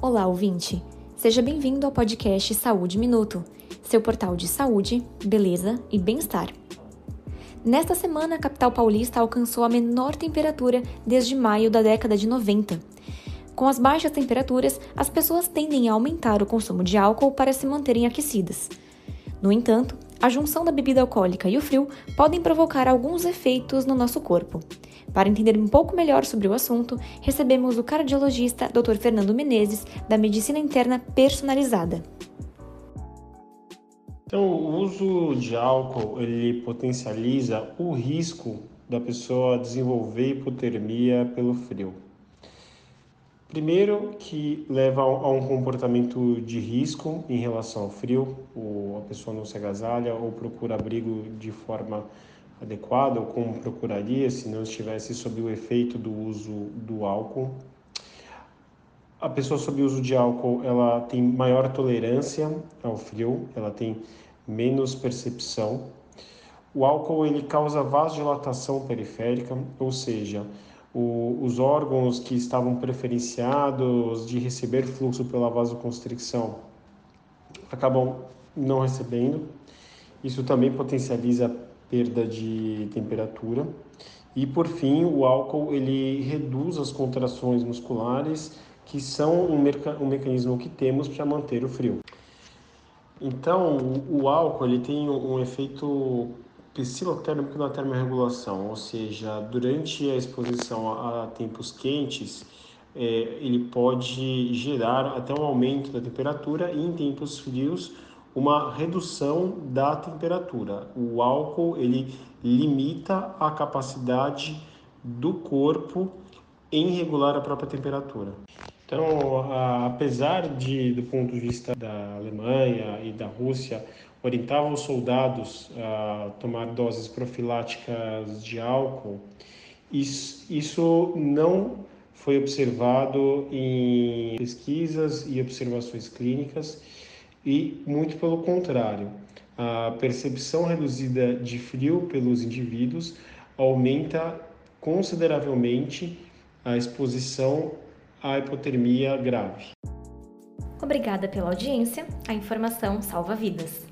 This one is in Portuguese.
Olá, ouvinte! Seja bem-vindo ao podcast Saúde Minuto, seu portal de saúde, beleza e bem-estar. Nesta semana, a capital paulista alcançou a menor temperatura desde maio da década de 90. Com as baixas temperaturas, as pessoas tendem a aumentar o consumo de álcool para se manterem aquecidas. No entanto, a junção da bebida alcoólica e o frio podem provocar alguns efeitos no nosso corpo. Para entender um pouco melhor sobre o assunto, recebemos o cardiologista Dr. Fernando Menezes, da Medicina Interna Personalizada. Então, o uso de álcool ele potencializa o risco da pessoa desenvolver hipotermia pelo frio. Primeiro, que leva a um comportamento de risco em relação ao frio, ou a pessoa não se agasalha ou procura abrigo de forma adequada, ou como procuraria se não estivesse sob o efeito do uso do álcool. A pessoa sob uso de álcool, ela tem maior tolerância ao frio, ela tem menos percepção. O álcool ele causa vasodilatação periférica, ou seja, o, os órgãos que estavam preferenciados de receber fluxo pela vasoconstricção acabam não recebendo. Isso também potencializa a perda de temperatura. E por fim, o álcool ele reduz as contrações musculares, que são um, um mecanismo que temos para manter o frio. Então, o, álcool ele tem um efeito psilotérmico na termorregulação, ou seja, durante a exposição a, tempos quentes, é, ele pode gerar até um aumento da temperatura e em tempos frios uma redução da temperatura. O álcool ele limita a capacidade do corpo em regular a própria temperatura. Então, apesar de, do ponto de vista da Alemanha e da Rússia, orientavam os soldados a tomar doses profiláticas de álcool, isso, isso não foi observado em pesquisas e observações clínicas e muito pelo contrário, a percepção reduzida de frio pelos indivíduos aumenta consideravelmente a exposição à hipotermia grave. Obrigada pela audiência. A informação salva vidas.